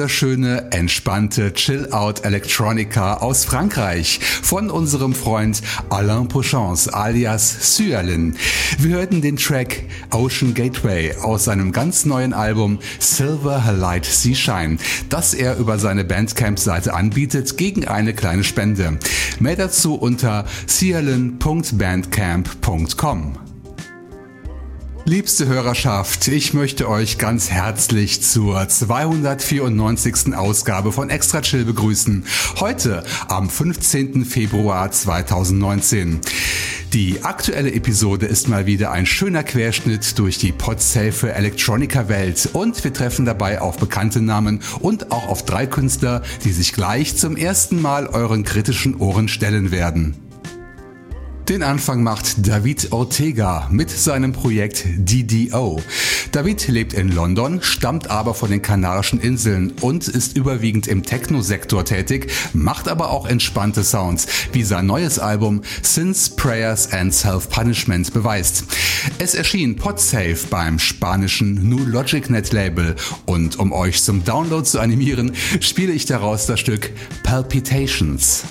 Wunderschöne, entspannte Chill-Out Electronica aus Frankreich von unserem Freund Alain Pochance alias Syalin. Wir hörten den Track Ocean Gateway aus seinem ganz neuen Album Silver Light Sea Shine, das er über seine Bandcamp-Seite anbietet gegen eine kleine Spende. Mehr dazu unter cialin.bandcamp.com. Liebste Hörerschaft, ich möchte euch ganz herzlich zur 294. Ausgabe von Extra Chill begrüßen. Heute am 15. Februar 2019. Die aktuelle Episode ist mal wieder ein schöner Querschnitt durch die Podsafe Electronica Welt und wir treffen dabei auf bekannte Namen und auch auf drei Künstler, die sich gleich zum ersten Mal euren kritischen Ohren stellen werden. Den Anfang macht David Ortega mit seinem Projekt DDO. David lebt in London, stammt aber von den Kanarischen Inseln und ist überwiegend im Techno-Sektor tätig, macht aber auch entspannte Sounds, wie sein neues Album Sins, Prayers and Self-Punishment beweist. Es erschien Podsafe beim spanischen New Logic Net Label und um euch zum Download zu animieren, spiele ich daraus das Stück Palpitations.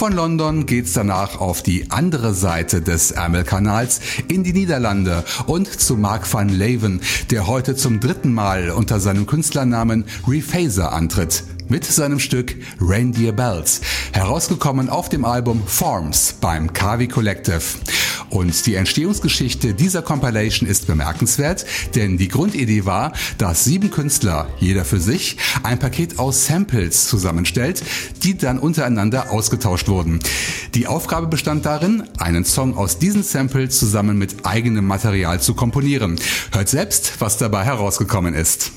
Von London geht's danach auf die andere Seite des Ärmelkanals in die Niederlande und zu Mark van Leeuwen, der heute zum dritten Mal unter seinem Künstlernamen Rephaser antritt mit seinem Stück Reindeer Bells, herausgekommen auf dem Album Forms beim Kavi Collective. Und die Entstehungsgeschichte dieser Compilation ist bemerkenswert, denn die Grundidee war, dass sieben Künstler, jeder für sich, ein Paket aus Samples zusammenstellt, die dann untereinander ausgetauscht wurden. Die Aufgabe bestand darin, einen Song aus diesen Samples zusammen mit eigenem Material zu komponieren. Hört selbst, was dabei herausgekommen ist.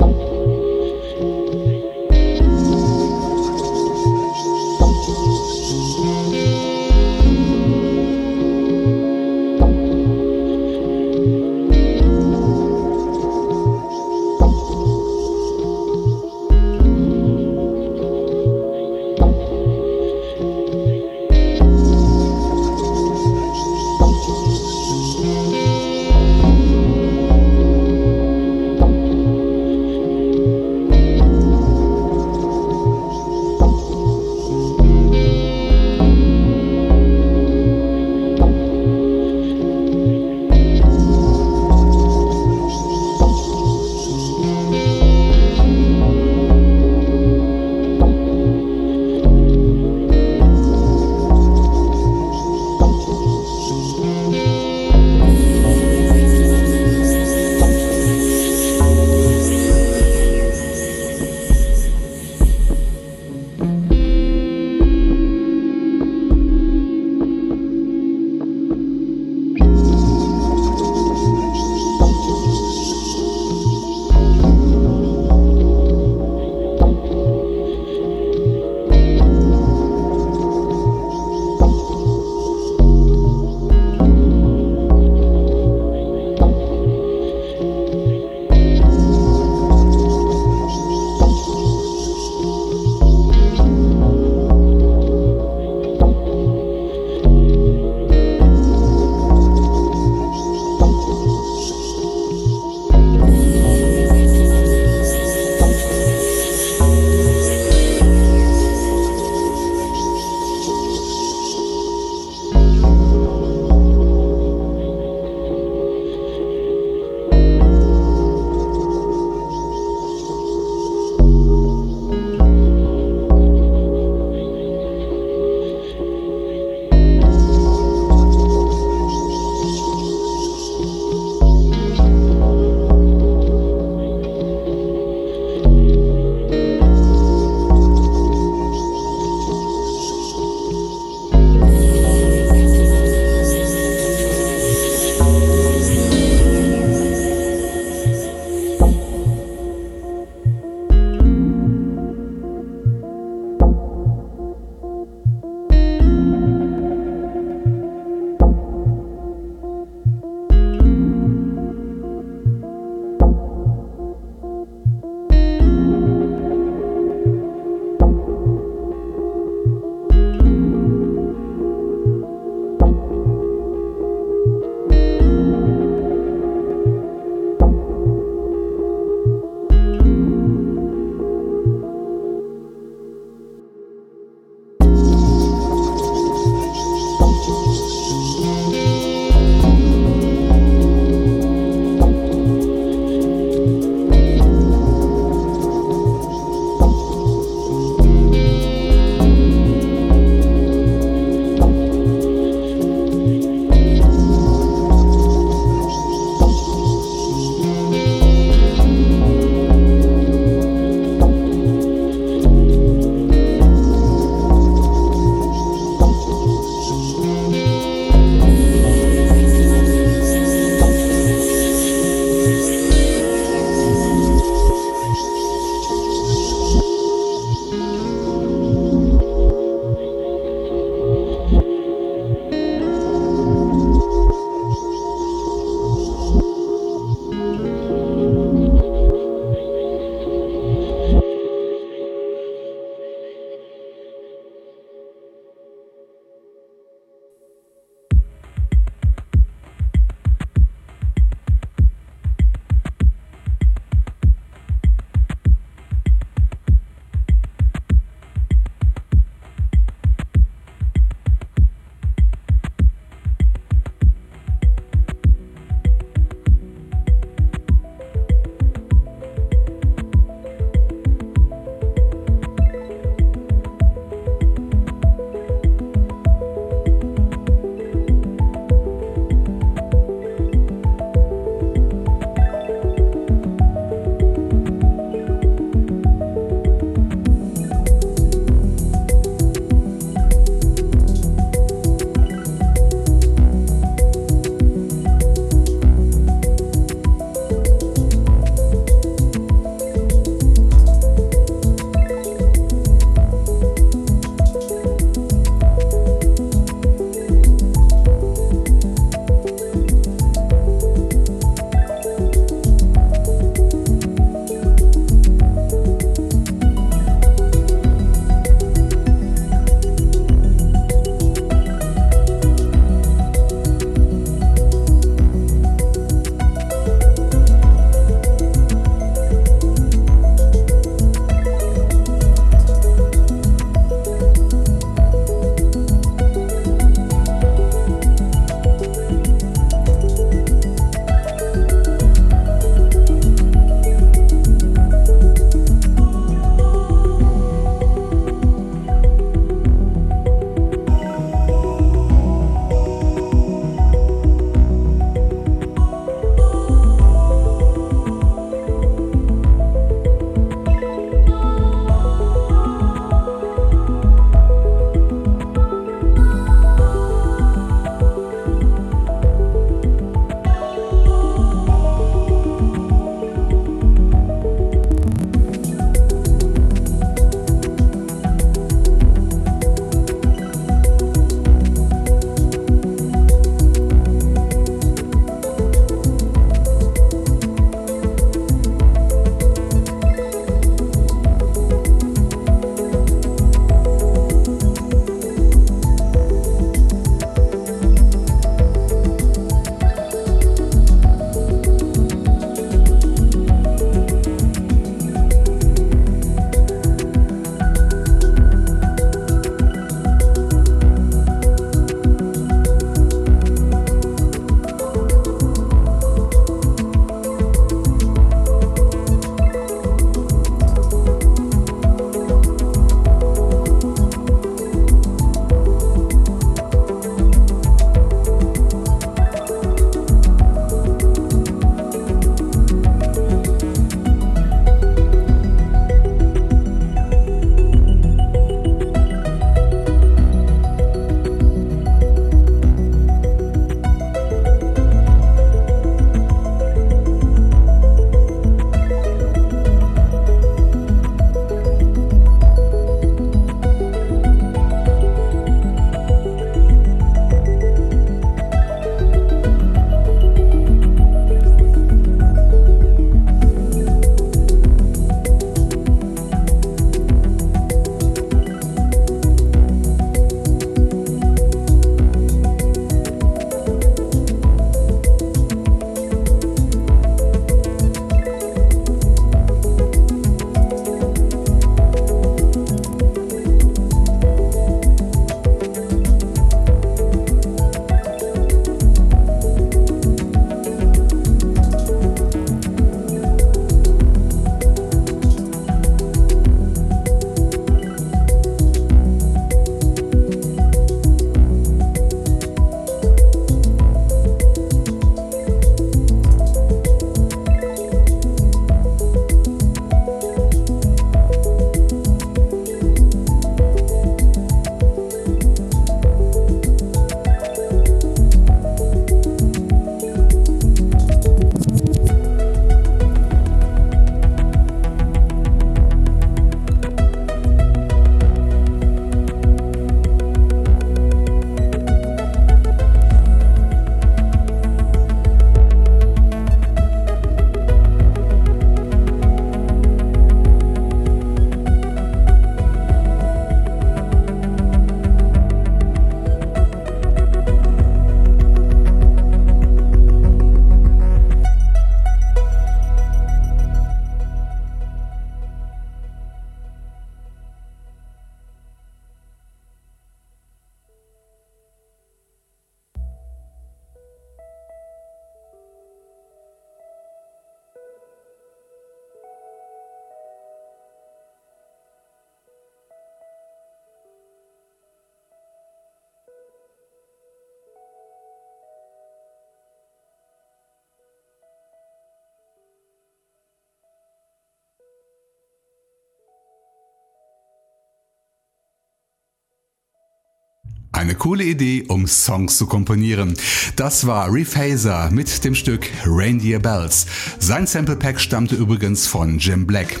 Eine coole Idee, um Songs zu komponieren. Das war Rephaser mit dem Stück Reindeer Bells. Sein Sample Pack stammte übrigens von Jim Black.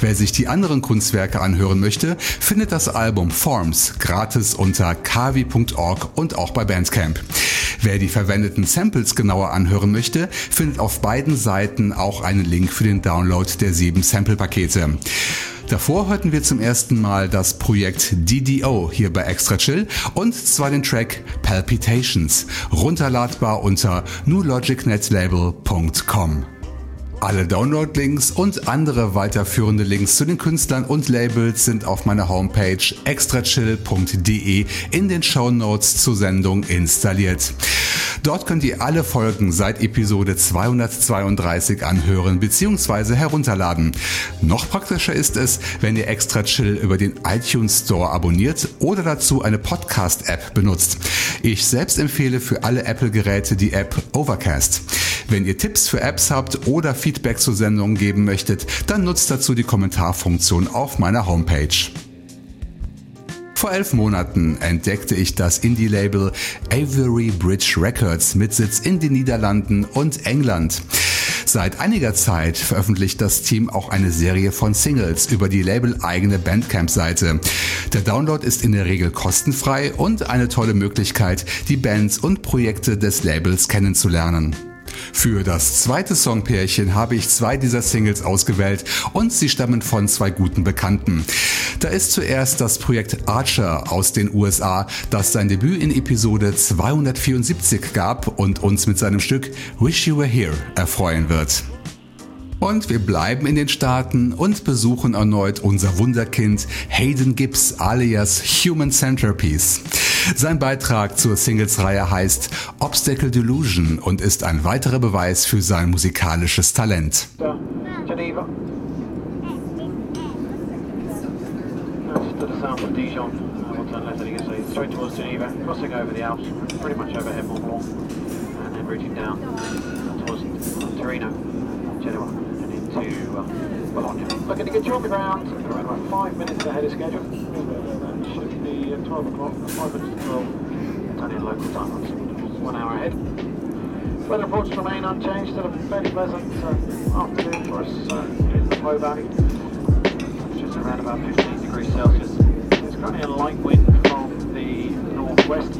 Wer sich die anderen Kunstwerke anhören möchte, findet das Album Forms gratis unter kavi.org und auch bei Bandcamp. Wer die verwendeten Samples genauer anhören möchte, findet auf beiden Seiten auch einen Link für den Download der sieben Sample-Pakete. Davor hörten wir zum ersten Mal das Projekt DDO hier bei Extra Chill und zwar den Track Palpitations, runterladbar unter newlogicnetlabel.com. Alle Download-Links und andere weiterführende Links zu den Künstlern und Labels sind auf meiner Homepage extrachill.de in den Show zur Sendung installiert. Dort könnt ihr alle Folgen seit Episode 232 anhören bzw. herunterladen. Noch praktischer ist es, wenn ihr Extra Chill über den iTunes Store abonniert oder dazu eine Podcast-App benutzt. Ich selbst empfehle für alle Apple-Geräte die App Overcast. Wenn ihr Tipps für Apps habt oder Feedback zur Sendung geben möchtet, dann nutzt dazu die Kommentarfunktion auf meiner Homepage. Vor elf Monaten entdeckte ich das Indie-Label Avery Bridge Records mit Sitz in den Niederlanden und England. Seit einiger Zeit veröffentlicht das Team auch eine Serie von Singles über die Label-eigene Bandcamp-Seite. Der Download ist in der Regel kostenfrei und eine tolle Möglichkeit, die Bands und Projekte des Labels kennenzulernen. Für das zweite Songpärchen habe ich zwei dieser Singles ausgewählt und sie stammen von zwei guten Bekannten. Da ist zuerst das Projekt Archer aus den USA, das sein Debüt in Episode 274 gab und uns mit seinem Stück Wish You Were Here erfreuen wird. Und wir bleiben in den Staaten und besuchen erneut unser Wunderkind Hayden Gibbs alias Human Centerpiece. Sein Beitrag zur Singles-Reihe heißt Obstacle Delusion und ist ein weiterer Beweis für sein musikalisches Talent. Geneva. straight towards Geneva, crossing over the Alps, pretty much overhead Mont Blanc, and then routing down Torino, Genoa, and into uh, Bologna. Looking to get you on the ground, around about five minutes ahead of schedule. Be 12 o'clock, five minutes to 12, Italian local time, that's one hour ahead. Weather reports remain unchanged, still a fairly pleasant uh, afternoon for us uh, in the Po Valley, is around about 15 degrees Celsius. It's currently a light wind from the northwest,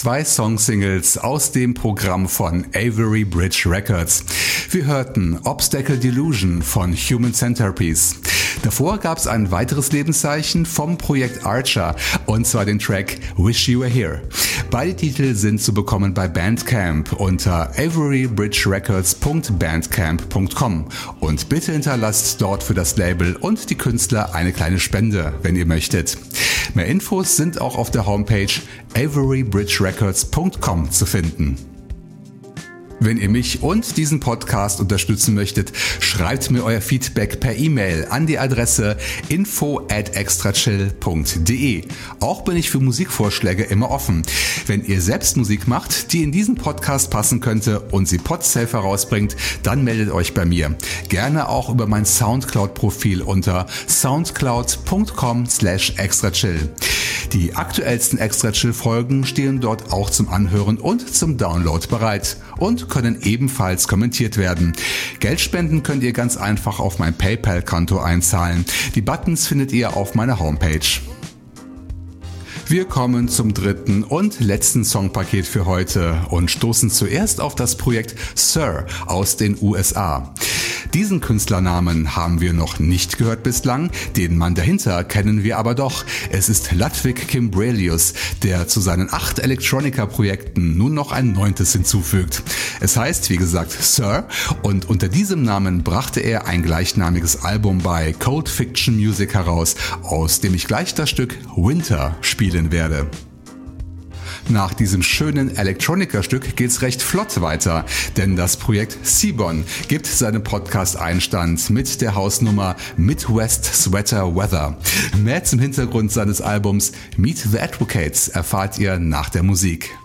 zwei Songsingles aus dem Programm von Avery Bridge Records. Wir hörten Obstacle Delusion von Human Centerpiece. Davor gab es ein weiteres Lebenszeichen vom Projekt Archer und zwar den Track Wish You Were Here. Beide Titel sind zu bekommen bei Bandcamp unter averybridgerecords.bandcamp.com und bitte hinterlasst dort für das Label und die Künstler eine kleine Spende, wenn ihr möchtet. Mehr Infos sind auch auf der Homepage averybridgerecords.com zu finden. Wenn ihr mich und diesen Podcast unterstützen möchtet, schreibt mir euer Feedback per E-Mail an die Adresse info at extrachill.de. Auch bin ich für Musikvorschläge immer offen. Wenn ihr selbst Musik macht, die in diesen Podcast passen könnte und sie Podsafe herausbringt, dann meldet euch bei mir. Gerne auch über mein Soundcloud-Profil unter soundcloud.com slash extrachill. Die aktuellsten Extra Chill Folgen stehen dort auch zum Anhören und zum Download bereit und können ebenfalls kommentiert werden. Geld spenden könnt ihr ganz einfach auf mein PayPal-Konto einzahlen. Die Buttons findet ihr auf meiner Homepage. Wir kommen zum dritten und letzten Songpaket für heute und stoßen zuerst auf das Projekt Sir aus den USA. Diesen Künstlernamen haben wir noch nicht gehört bislang, den Mann dahinter kennen wir aber doch. Es ist Ludwig Kimbrelius, der zu seinen acht Electronica-Projekten nun noch ein neuntes hinzufügt. Es heißt, wie gesagt, Sir und unter diesem Namen brachte er ein gleichnamiges Album bei Cold Fiction Music heraus, aus dem ich gleich das Stück Winter spielen werde. Nach diesem schönen Electronica-Stück geht's recht flott weiter, denn das Projekt Seabon gibt seinen Podcast-Einstand mit der Hausnummer Midwest Sweater Weather. Mehr zum Hintergrund seines Albums Meet the Advocates erfahrt ihr nach der Musik.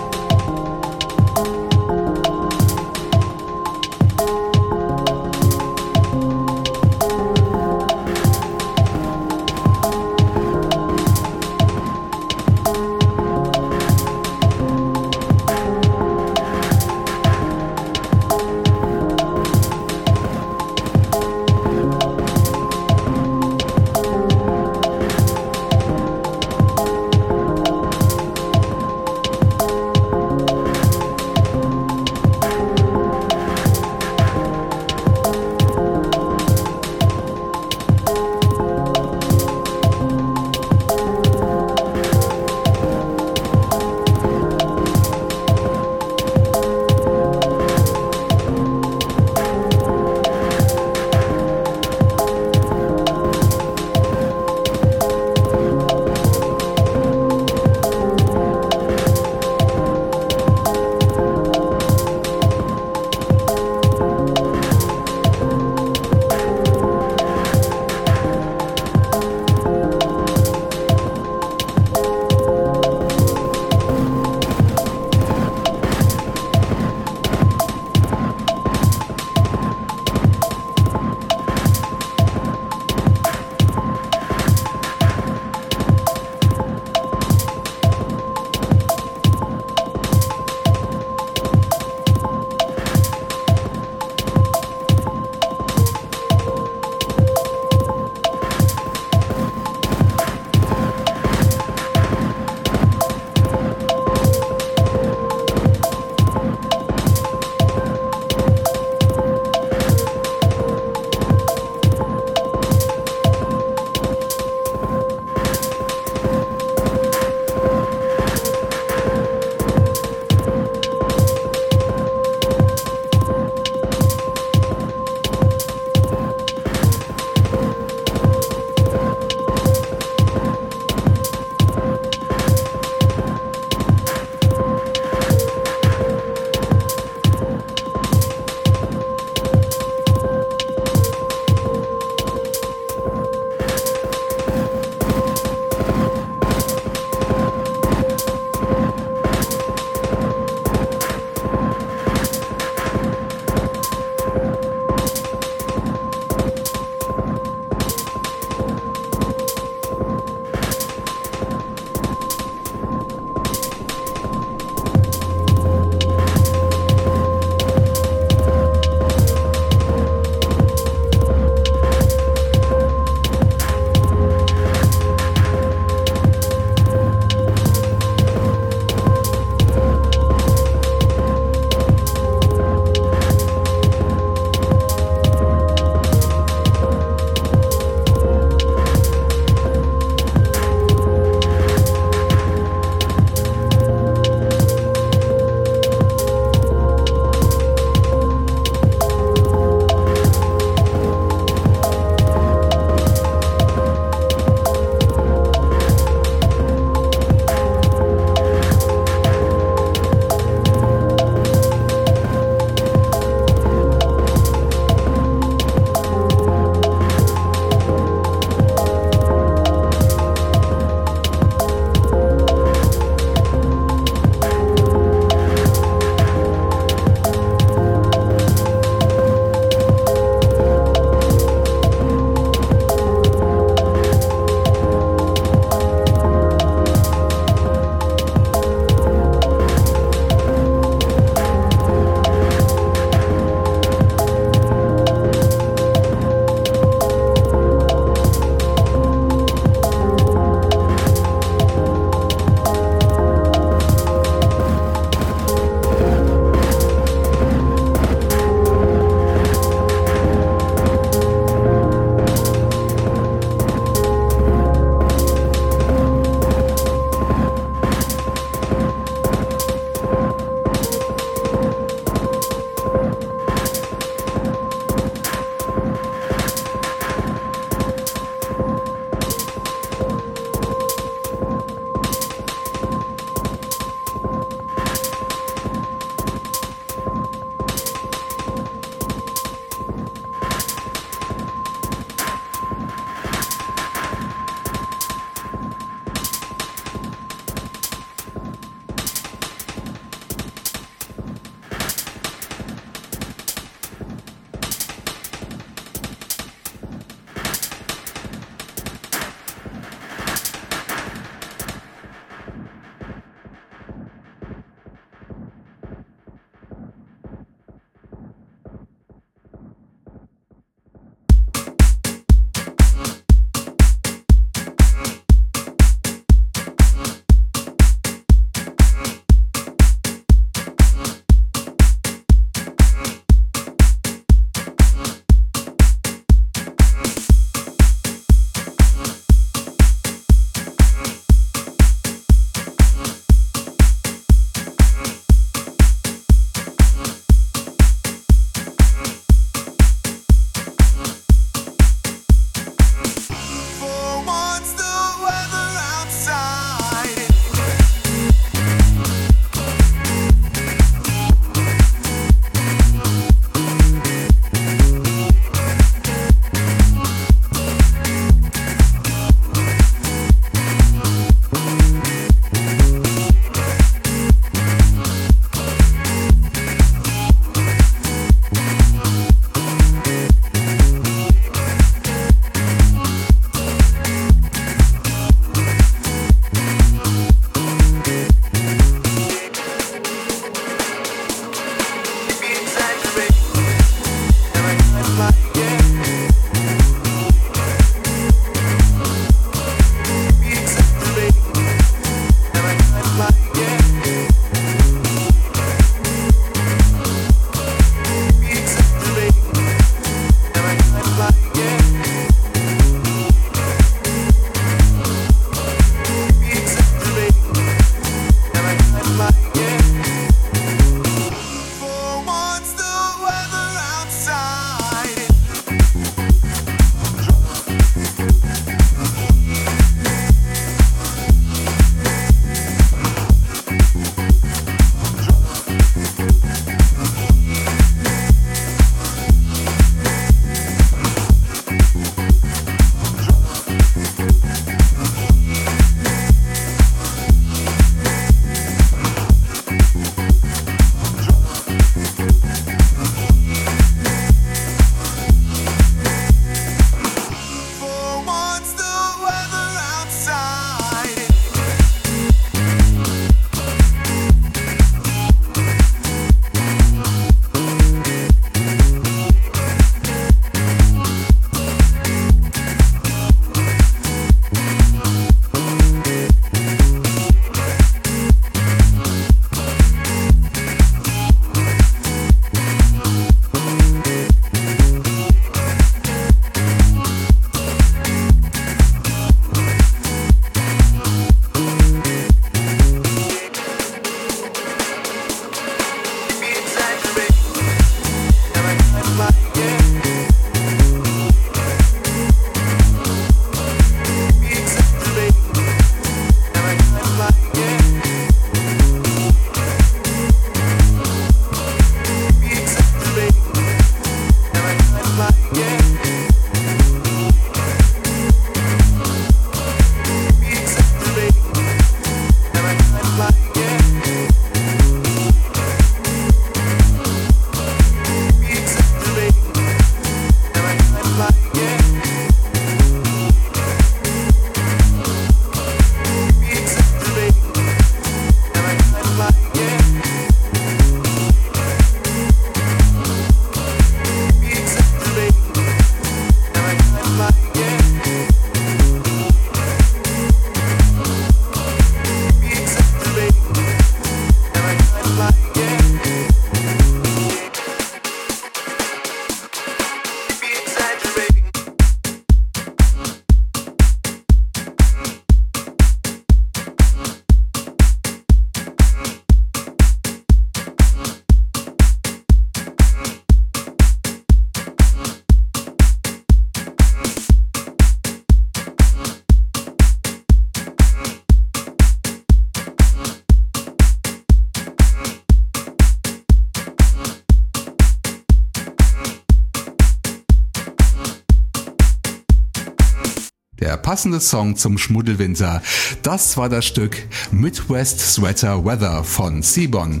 Passende Song zum Schmuddelwinter. Das war das Stück Midwest Sweater Weather von Seabon.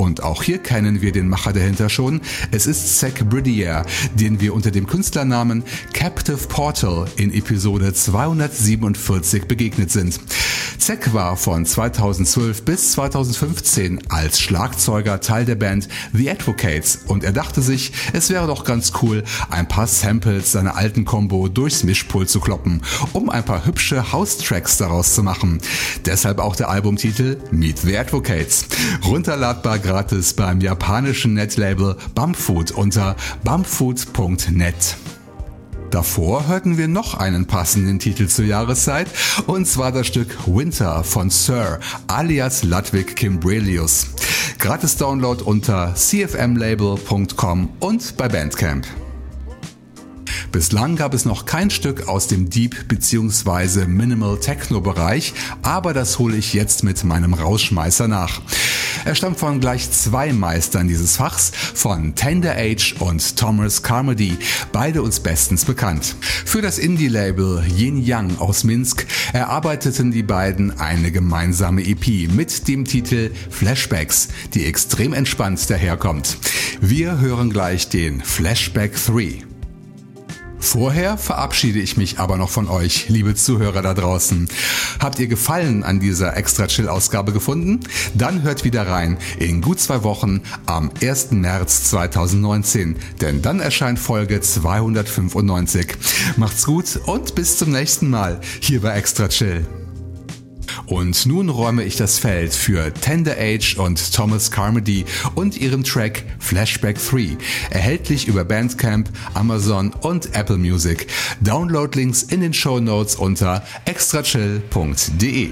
Und auch hier kennen wir den Macher dahinter schon. Es ist Zach Bridier, den wir unter dem Künstlernamen Captive Portal in Episode 247 begegnet sind. Zach war von 2012 bis 2015 als Schlagzeuger Teil der Band The Advocates und er dachte sich, es wäre doch ganz cool, ein paar Samples seiner alten Combo durchs Mischpult zu kloppen, um ein paar hübsche House-Tracks daraus zu machen. Deshalb auch der Albumtitel Meet the Advocates. Runterladbar gratis beim japanischen Netlabel Bumfood unter bumfood.net. Davor hörten wir noch einen passenden Titel zur Jahreszeit, und zwar das Stück Winter von Sir alias Ludwig Kimbrelius. Gratis Download unter cfmlabel.com und bei Bandcamp. Bislang gab es noch kein Stück aus dem Deep bzw. Minimal Techno Bereich, aber das hole ich jetzt mit meinem Rausschmeißer nach. Er stammt von gleich zwei Meistern dieses Fachs, von Tender Age und Thomas Carmody, beide uns bestens bekannt. Für das Indie-Label Yin Yang aus Minsk erarbeiteten die beiden eine gemeinsame EP mit dem Titel Flashbacks, die extrem entspannt daherkommt. Wir hören gleich den Flashback 3. Vorher verabschiede ich mich aber noch von euch, liebe Zuhörer da draußen. Habt ihr Gefallen an dieser Extra Chill Ausgabe gefunden? Dann hört wieder rein in gut zwei Wochen am 1. März 2019, denn dann erscheint Folge 295. Macht's gut und bis zum nächsten Mal hier bei Extra Chill. Und nun räume ich das Feld für Tender Age und Thomas Carmody und ihren Track Flashback 3, erhältlich über Bandcamp, Amazon und Apple Music. Download-Links in den Show Notes unter extrachill.de.